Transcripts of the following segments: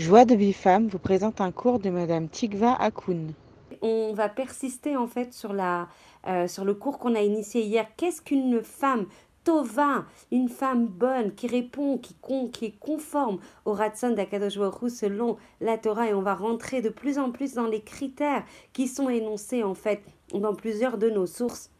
Joie de Bifam vous présente un cours de Madame Tikva Akoun. On va persister en fait sur, la, euh, sur le cours qu'on a initié hier. Qu'est-ce qu'une femme Tova, une femme bonne qui répond, qui, qui est conforme au Ratson d'Akadosh selon la Torah et on va rentrer de plus en plus dans les critères qui sont énoncés en fait dans plusieurs de nos sources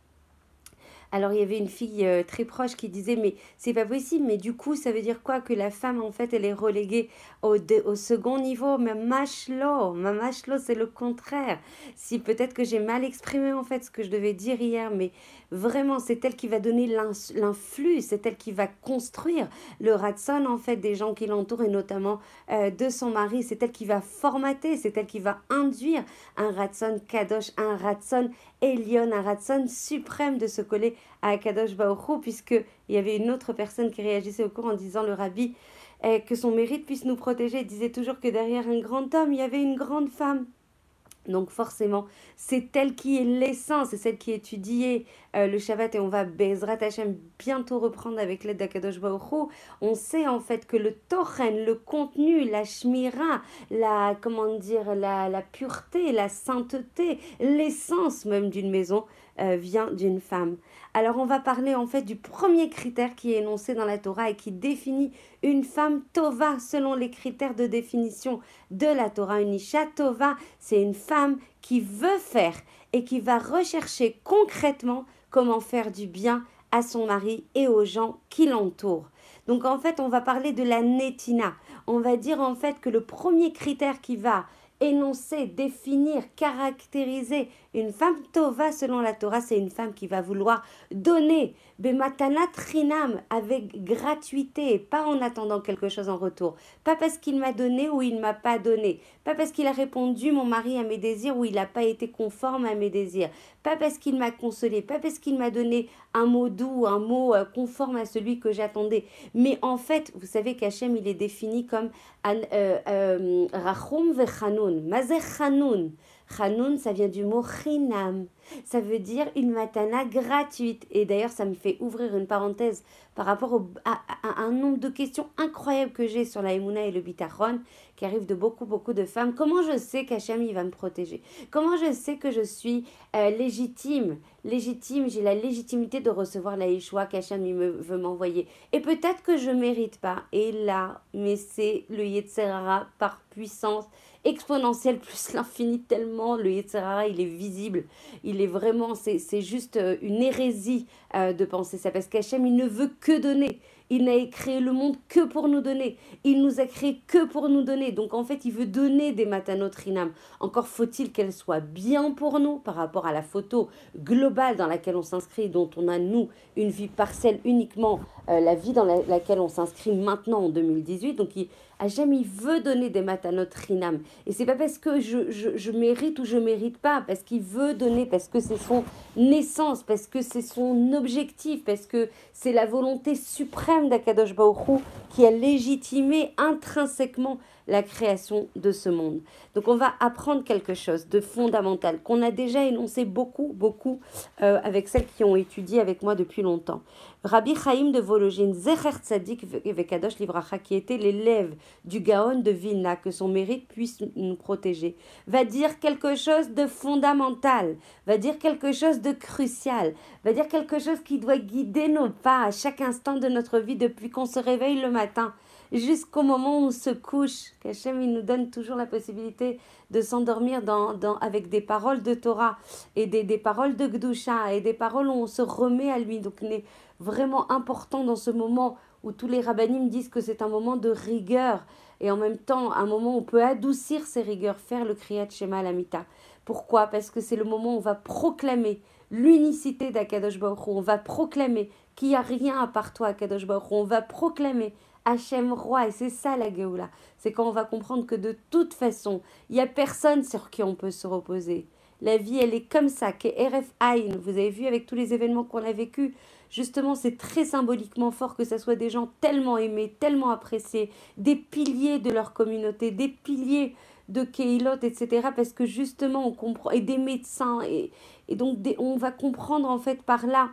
alors il y avait une fille euh, très proche qui disait mais c'est pas possible, mais du coup ça veut dire quoi que la femme en fait elle est reléguée au, au second niveau, mais machlo, ma machlo c'est le contraire. Si peut-être que j'ai mal exprimé en fait ce que je devais dire hier, mais vraiment c'est elle qui va donner l'influx, c'est elle qui va construire le ratson en fait des gens qui l'entourent et notamment euh, de son mari, c'est elle qui va formater, c'est elle qui va induire un ratson kadosh, un ratson Elion, un ratson suprême de se coller à Akadosh puisque puisqu'il y avait une autre personne qui réagissait au cours en disant le rabbi eh, que son mérite puisse nous protéger. Il disait toujours que derrière un grand homme, il y avait une grande femme. Donc forcément, c'est elle qui est l'essence, c'est celle qui étudiée euh, le Shabbat et on va Bezrat Hashem bientôt reprendre avec l'aide d'Akadosh Baruch On sait en fait que le Tochen, le contenu, la Shmira, la, comment dire, la, la pureté, la sainteté, l'essence même d'une maison euh, vient d'une femme. Alors on va parler en fait du premier critère qui est énoncé dans la Torah et qui définit une femme Tova selon les critères de définition de la Torah. Une Isha Tova, c'est une femme qui veut faire et qui va rechercher concrètement comment faire du bien à son mari et aux gens qui l'entourent. Donc en fait, on va parler de la netina. On va dire en fait que le premier critère qui va énoncer, définir, caractériser. Une femme tova selon la Torah, c'est une femme qui va vouloir donner bematana trinam avec gratuité, pas en attendant quelque chose en retour. Pas parce qu'il m'a donné ou il m'a pas donné. Pas parce qu'il a répondu mon mari à mes désirs ou il n'a pas été conforme à mes désirs. Pas parce qu'il m'a consolé. Pas parce qu'il m'a donné un mot doux, un mot euh, conforme à celui que j'attendais. Mais en fait, vous savez qu'Hachem, il est défini comme euh, euh, Rachum vechanun. Mazeh Chanoun, ça vient du mot chinam. Ça veut dire une matana gratuite. Et d'ailleurs, ça me fait ouvrir une parenthèse par rapport à, un nombre de questions incroyables que j'ai sur la Emouna et le Bitachon, qui arrivent de beaucoup, beaucoup de femmes. Comment je sais qu'Hachem, il va me protéger? Comment je sais que je suis euh, légitime? Légitime, j'ai la légitimité de recevoir la Yeshua qu'Hachem me veut m'envoyer. Et peut-être que je mérite pas. Et là, mais c'est le Yetzerara par puissance exponentielle plus l'infini tellement le Yetzerara, il est visible. Il est vraiment, c'est juste euh, une hérésie euh, de penser ça, parce qu'Hachem, il ne veut que donner. Il n'a créé le monde que pour nous donner. Il nous a créé que pour nous donner. Donc en fait, il veut donner des matanot rinam. Encore faut-il qu'elles soient bien pour nous par rapport à la photo globale dans laquelle on s'inscrit, dont on a, nous, une vie partielle uniquement, euh, la vie dans laquelle on s'inscrit maintenant en 2018. Donc il, Hachem, il veut donner des matanot rinam. Et c'est pas parce que je, je, je, mérite ou je mérite pas, parce qu'il veut donner, parce que c'est son naissance, parce que c'est son objectif, parce que c'est la volonté suprême d'Akadosh Baruch qui a légitimé intrinsèquement la création de ce monde. Donc on va apprendre quelque chose de fondamental qu'on a déjà énoncé beaucoup, beaucoup euh, avec celles qui ont étudié avec moi depuis longtemps. Rabbi Chaim de Vologine, Zecher Tzadik Vekadosh Livracha, qui était l'élève du Gaon de Vilna, que son mérite puisse nous protéger, va dire quelque chose de fondamental, va dire quelque chose de crucial, va dire quelque chose qui doit guider nos pas à chaque instant de notre vie depuis qu'on se réveille le matin jusqu'au moment où on se couche. Qu'Hachem, il nous donne toujours la possibilité de s'endormir dans, dans, avec des paroles de Torah et des, des paroles de Gdusha et des paroles où on se remet à lui. Donc, il est vraiment important dans ce moment où tous les rabbinim disent que c'est un moment de rigueur et en même temps un moment où on peut adoucir ces rigueurs, faire le Kriyat Shema Lamita. Pourquoi? Parce que c'est le moment où on va proclamer l'unicité d'Akadosh Baruch On va proclamer qu'il n'y a rien à part toi, Akadosh Baruch On va proclamer Hachem roi. Et c'est ça la Géoula. C'est quand on va comprendre que de toute façon, il n'y a personne sur qui on peut se reposer. La vie, elle est comme ça, que RF Ain. Vous avez vu avec tous les événements qu'on a vécus. Justement, c'est très symboliquement fort que ce soit des gens tellement aimés, tellement appréciés, des piliers de leur communauté, des piliers de Keilot, etc. Parce que justement, on comprend, et des médecins, et, et donc on va comprendre en fait par là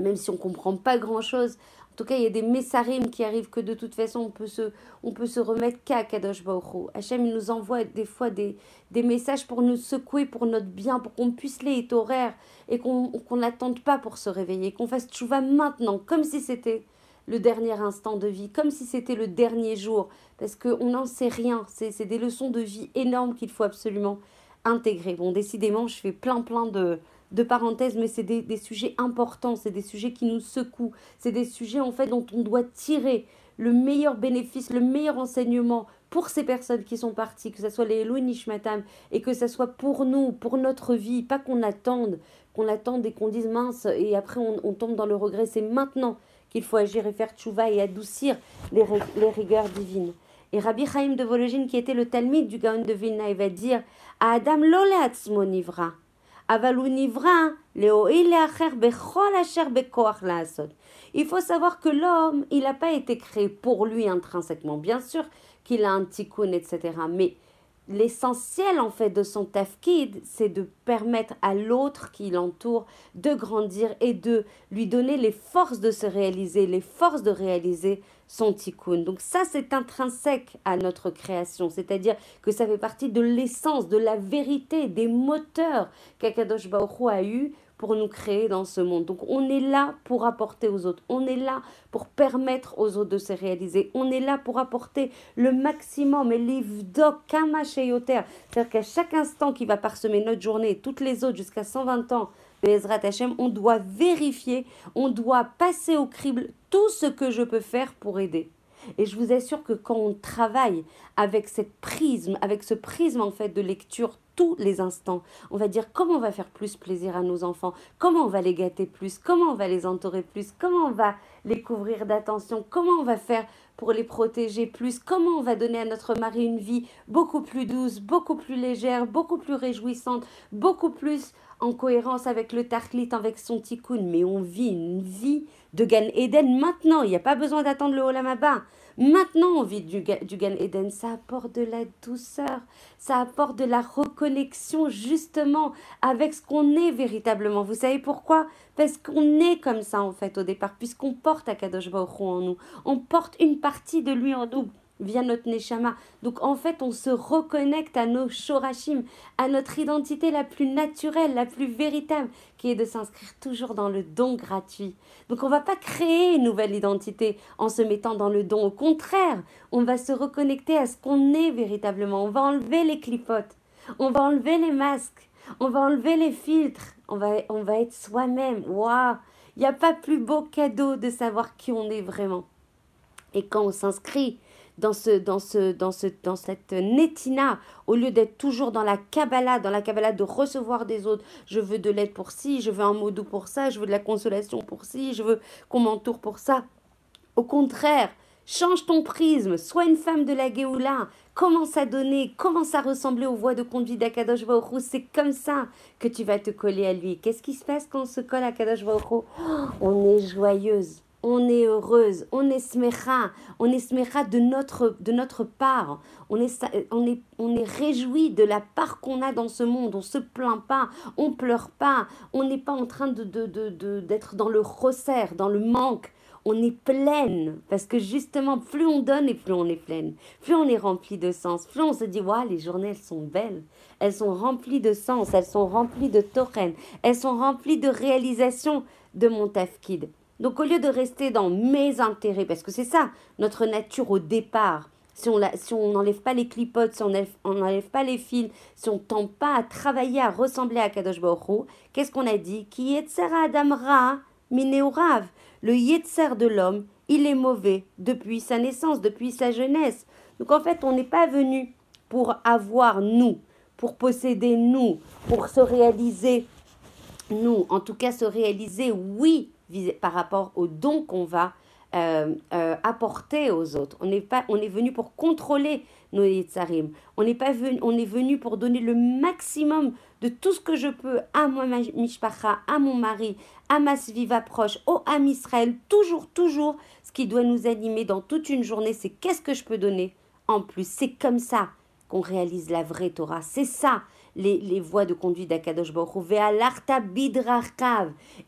même si on ne comprend pas grand-chose, En tout cas, il y a des messarim qui arrivent que de toute façon, on peut se, on peut se remettre qu'à Kadosh Baruch Hachem, il nous envoie des fois des, des messages pour nous secouer pour notre bien, pour qu'on puisse les horaires et qu'on n'attende pas pour se réveiller, qu'on fasse tchouva maintenant, comme si c'était le dernier instant de vie, comme si c'était le dernier jour, parce qu'on n'en sait rien. C'est des leçons de vie énormes qu'il faut absolument intégrer. Bon, décidément, je fais plein plein de, de parenthèses, mais c'est des, des, sujets importants, c'est des sujets qui nous secouent, c'est des sujets en fait dont on doit tirer le meilleur bénéfice, le meilleur enseignement pour ces personnes qui sont parties, que ce soit les Elohim Nishmatam, et que ce soit pour nous, pour notre vie, pas qu'on attende, qu'on attende et qu'on dise mince, et après on, tombe dans le regret, c'est maintenant qu'il faut agir et faire tchouva et adoucir les, les rigueurs divines. Et Rabbi Chaim de Vologine, qui était le Talmud du Gaon de Vilna, il va dire à Adam Il faut savoir que l'homme, il n'a pas été créé pour lui intrinsèquement. Bien sûr qu'il a un tikkun, etc. Mais l'essentiel en fait de son tafkid, c'est de permettre à l'autre qui l'entoure de grandir et de lui donner les forces de se réaliser, les forces de réaliser son tikkun. Donc ça, c'est intrinsèque à notre création, c'est-à-dire que ça fait partie de l'essence, de la vérité, des moteurs qu'Akadosh Baruch a eu pour nous créer dans ce monde. Donc on est là pour apporter aux autres, on est là pour permettre aux autres de se réaliser, on est là pour apporter le maximum et l'ivdok kama c'est-à-dire qu'à chaque instant qui va parsemer notre journée, toutes les autres jusqu'à 120 ans, on doit vérifier, on doit passer au crible tout ce que je peux faire pour aider. Et je vous assure que quand on travaille avec cette prisme, avec ce prisme en fait de lecture tous les instants, on va dire comment on va faire plus plaisir à nos enfants, comment on va les gâter plus, comment on va les entourer plus, comment on va les couvrir d'attention, comment on va faire pour les protéger plus, comment on va donner à notre mari une vie beaucoup plus douce, beaucoup plus légère, beaucoup plus réjouissante, beaucoup plus en cohérence avec le tarklit, avec son tikkun, mais on vit une vie de Gan Eden maintenant. Il n'y a pas besoin d'attendre le Olam Maintenant, on vit du, du Gan Eden. Ça apporte de la douceur, ça apporte de la reconnexion justement avec ce qu'on est véritablement. Vous savez pourquoi? Parce qu'on est comme ça en fait au départ, puisqu'on porte Akadosh Baruch en nous. On porte une partie de lui en nous via notre Neshama. Donc en fait, on se reconnecte à nos Shorashim, à notre identité la plus naturelle, la plus véritable, qui est de s'inscrire toujours dans le don gratuit. Donc on va pas créer une nouvelle identité en se mettant dans le don. Au contraire, on va se reconnecter à ce qu'on est véritablement. On va enlever les clipotes, on va enlever les masques, on va enlever les filtres, on va, on va être soi-même. Waouh Il n'y a pas plus beau cadeau de savoir qui on est vraiment. Et quand on s'inscrit dans, ce, dans, ce, dans, ce, dans cette netina, au lieu d'être toujours dans la Kabbalah, dans la Kabbalah de recevoir des autres. Je veux de l'aide pour ci, je veux un mot doux pour ça, je veux de la consolation pour ci, je veux qu'on m'entoure pour ça. Au contraire, change ton prisme, sois une femme de la Géoula, commence à donner, commence à ressembler aux voix de conduite d'Akadosh Baruch C'est comme ça que tu vas te coller à lui. Qu'est-ce qui se passe quand on se colle à Kadosh Baruch On est joyeuse on est heureuse, on est on est de notre, de notre part, on est, on est, on est réjoui de la part qu'on a dans ce monde, on se plaint pas, on pleure pas, on n'est pas en train de, de, de, d'être dans le resserre, dans le manque, on est pleine, parce que justement, plus on donne et plus on est pleine, plus on est rempli de sens, plus on se dit, waouh, les journées, elles sont belles, elles sont remplies de sens, elles sont remplies de toren, elles sont remplies de réalisation de mon tafkid. Donc au lieu de rester dans mes intérêts, parce que c'est ça notre nature au départ, si on si n'enlève pas les clipotes, si on n'enlève pas les fils, si on ne tente pas à travailler à ressembler à Kadosh Baruch qu'est-ce qu'on a dit? Qui Adam Ra Mineurav. Le Yetzer de l'homme, il est mauvais depuis sa naissance, depuis sa jeunesse. Donc en fait, on n'est pas venu pour avoir nous, pour posséder nous, pour se réaliser nous, en tout cas se réaliser oui par rapport aux dons qu'on va euh, euh, apporter aux autres. On n'est pas, on est venu pour contrôler nos yitzarim. On n'est pas venu, on est venu pour donner le maximum de tout ce que je peux à moi mishpacha, à mon mari, à ma sviva proche, au Am Israël. Toujours, toujours, ce qui doit nous animer dans toute une journée, c'est qu'est-ce que je peux donner en plus. C'est comme ça qu'on réalise la vraie Torah. C'est ça, les, les voies de conduite d'Akadosh Baruch.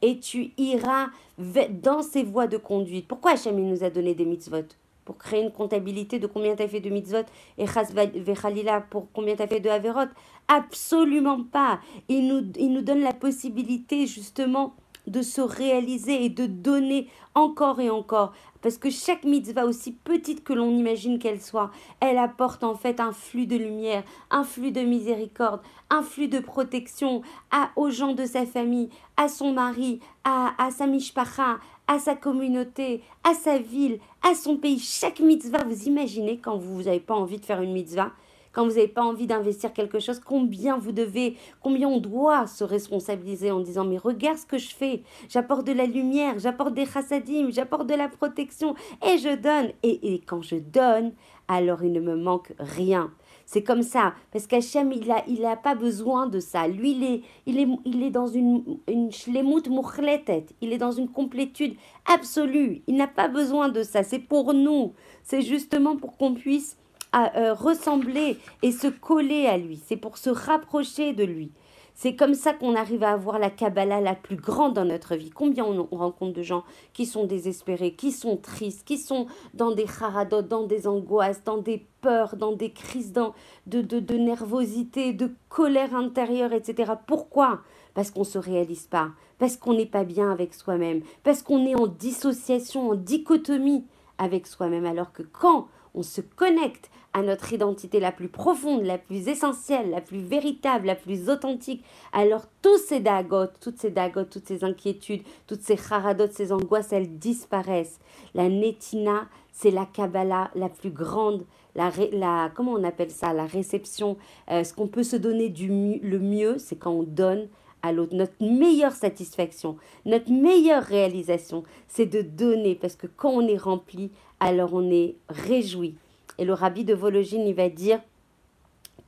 Et tu iras dans ces voies de conduite. Pourquoi Hachem nous a donné des mitzvot? Pour créer une comptabilité de combien tu as fait de mitzvot? Et vechalila pour combien tu as fait de averot. Absolument pas. Il nous, il nous donne la possibilité justement de se réaliser et de donner encore et encore. Parce que chaque mitzvah, aussi petite que l'on imagine qu'elle soit, elle apporte en fait un flux de lumière, un flux de miséricorde, un flux de protection à, aux gens de sa famille, à son mari, à, à sa mishpacha, à sa communauté, à sa ville, à son pays. Chaque mitzvah, vous imaginez quand vous n'avez pas envie de faire une mitzvah, quand vous n'avez pas envie d'investir quelque chose, combien vous devez, combien on doit se responsabiliser en disant mais regarde ce que je fais, j'apporte de la lumière, j'apporte des chassadim, j'apporte de la protection et je donne. Et, et quand je donne, alors il ne me manque rien. C'est comme ça, parce qu'Hachem, il n'a il a pas besoin de ça. Lui, il est, il est, il est dans une, une il est dans une complétude absolue. Il n'a pas besoin de ça, c'est pour nous. C'est justement pour qu'on puisse euh, ressembler et se coller à lui. C'est pour se rapprocher de lui. C'est comme ça qu'on arrive à avoir la Kabbalah la plus grande dans notre vie. Combien on, rencontre de gens qui sont désespérés, qui sont tristes, qui sont dans des haradot, dans des angoisses, dans des peurs, dans des crises de, de, de nervosité, de colère intérieure, etc. Pourquoi? Parce qu'on ne se réalise pas, parce qu'on n'est pas bien avec soi-même, parce qu'on est en dissociation, en dichotomie avec soi-même. Alors que quand on se connecte à notre identité la plus profonde, la plus essentielle, la plus véritable, la plus authentique, alors tous ces dagots, toutes ces dagotes, toutes ces inquiétudes, toutes ces haradotes, ces angoisses, elles disparaissent. La netina, c'est la Kabbalah la plus grande, la, la, comment on appelle ça, la réception, euh, ce qu'on peut se donner du le mieux, c'est quand on donne à l'autre. Notre meilleure satisfaction, notre meilleure réalisation, c'est de donner, parce que quand on est rempli, alors on est réjoui. Et le rabbi de Vologine, il va dire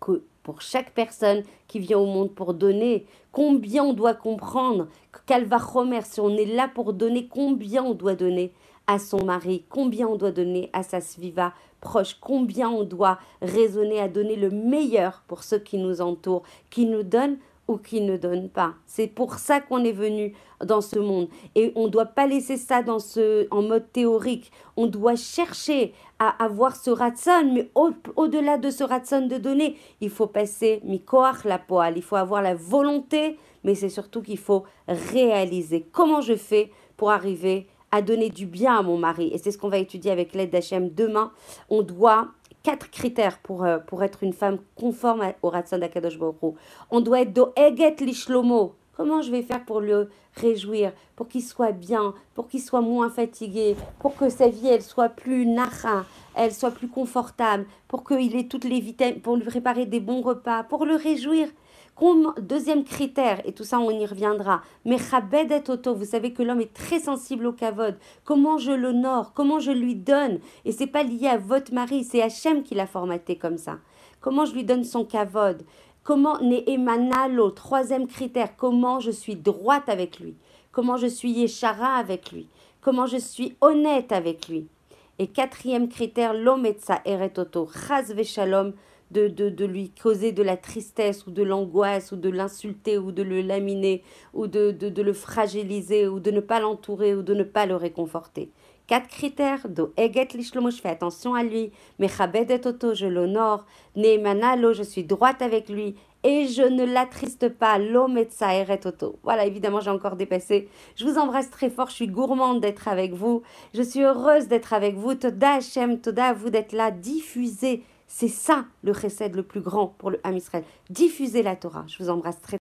que pour chaque personne qui vient au monde pour donner, combien on doit comprendre qu'Alvachomer, si on est là pour donner, combien on doit donner à son mari, combien on doit donner à sa sviva proche, combien on doit raisonner à donner le meilleur pour ceux qui nous entourent, qui nous donnent ou qui ne donne pas. C'est pour ça qu'on est venu dans ce monde. Et on ne doit pas laisser ça dans ce, en mode théorique. On doit chercher à avoir ce ratson, mais au-delà de ce ratson de donner, il faut passer mikoach la poêle. Il faut avoir la volonté, mais c'est surtout qu'il faut réaliser. Comment je fais pour arriver à donner du bien à mon mari Et c'est ce qu'on va étudier avec l'aide d'Hachem demain. On doit quatre critères pour, euh, pour être une femme conforme au Ratson d'Akadosh Baruch On doit être do eget lishlomo. Comment je vais faire pour le réjouir, pour qu'il soit bien, pour qu'il soit moins fatigué, pour que sa vie elle soit plus nacha, elle soit plus confortable, pour qu'il ait toutes les vitamines, pour lui préparer des bons repas, pour le réjouir? Deuxième critère, et tout ça on y reviendra, mais et Toto, vous savez que l'homme est très sensible au kavod. Comment je l'honore, comment je lui donne, et c'est pas lié à votre mari, c'est Hachem qui l'a formaté comme ça. Comment je lui donne son kavod, comment Neemanalo, troisième critère, comment je suis droite avec lui, comment je suis yeshara avec lui, comment je suis honnête avec lui. Et quatrième critère, l'ometsa eretoto, chaz veshalom, de, de, lui causer de la tristesse ou de l'angoisse ou de l'insulter ou de le laminer ou de, de, le fragiliser ou de ne pas l'entourer ou de ne pas le réconforter. Quatre critères. Do eget lishlomo, je fais attention à lui. Mechabed toto, je l'honore. Neemanalo, je suis droite avec lui. Et je ne l'attriste pas. Eret toto. Voilà, évidemment, j'ai encore dépassé. Je vous embrasse très fort. Je suis gourmande d'être avec vous. Je suis heureuse d'être avec vous. Toda Hashem, Toda à vous d'être là. Diffusez c'est ça le chesed le plus grand pour le Ham Israël. Diffuser la Torah. Je vous embrasse très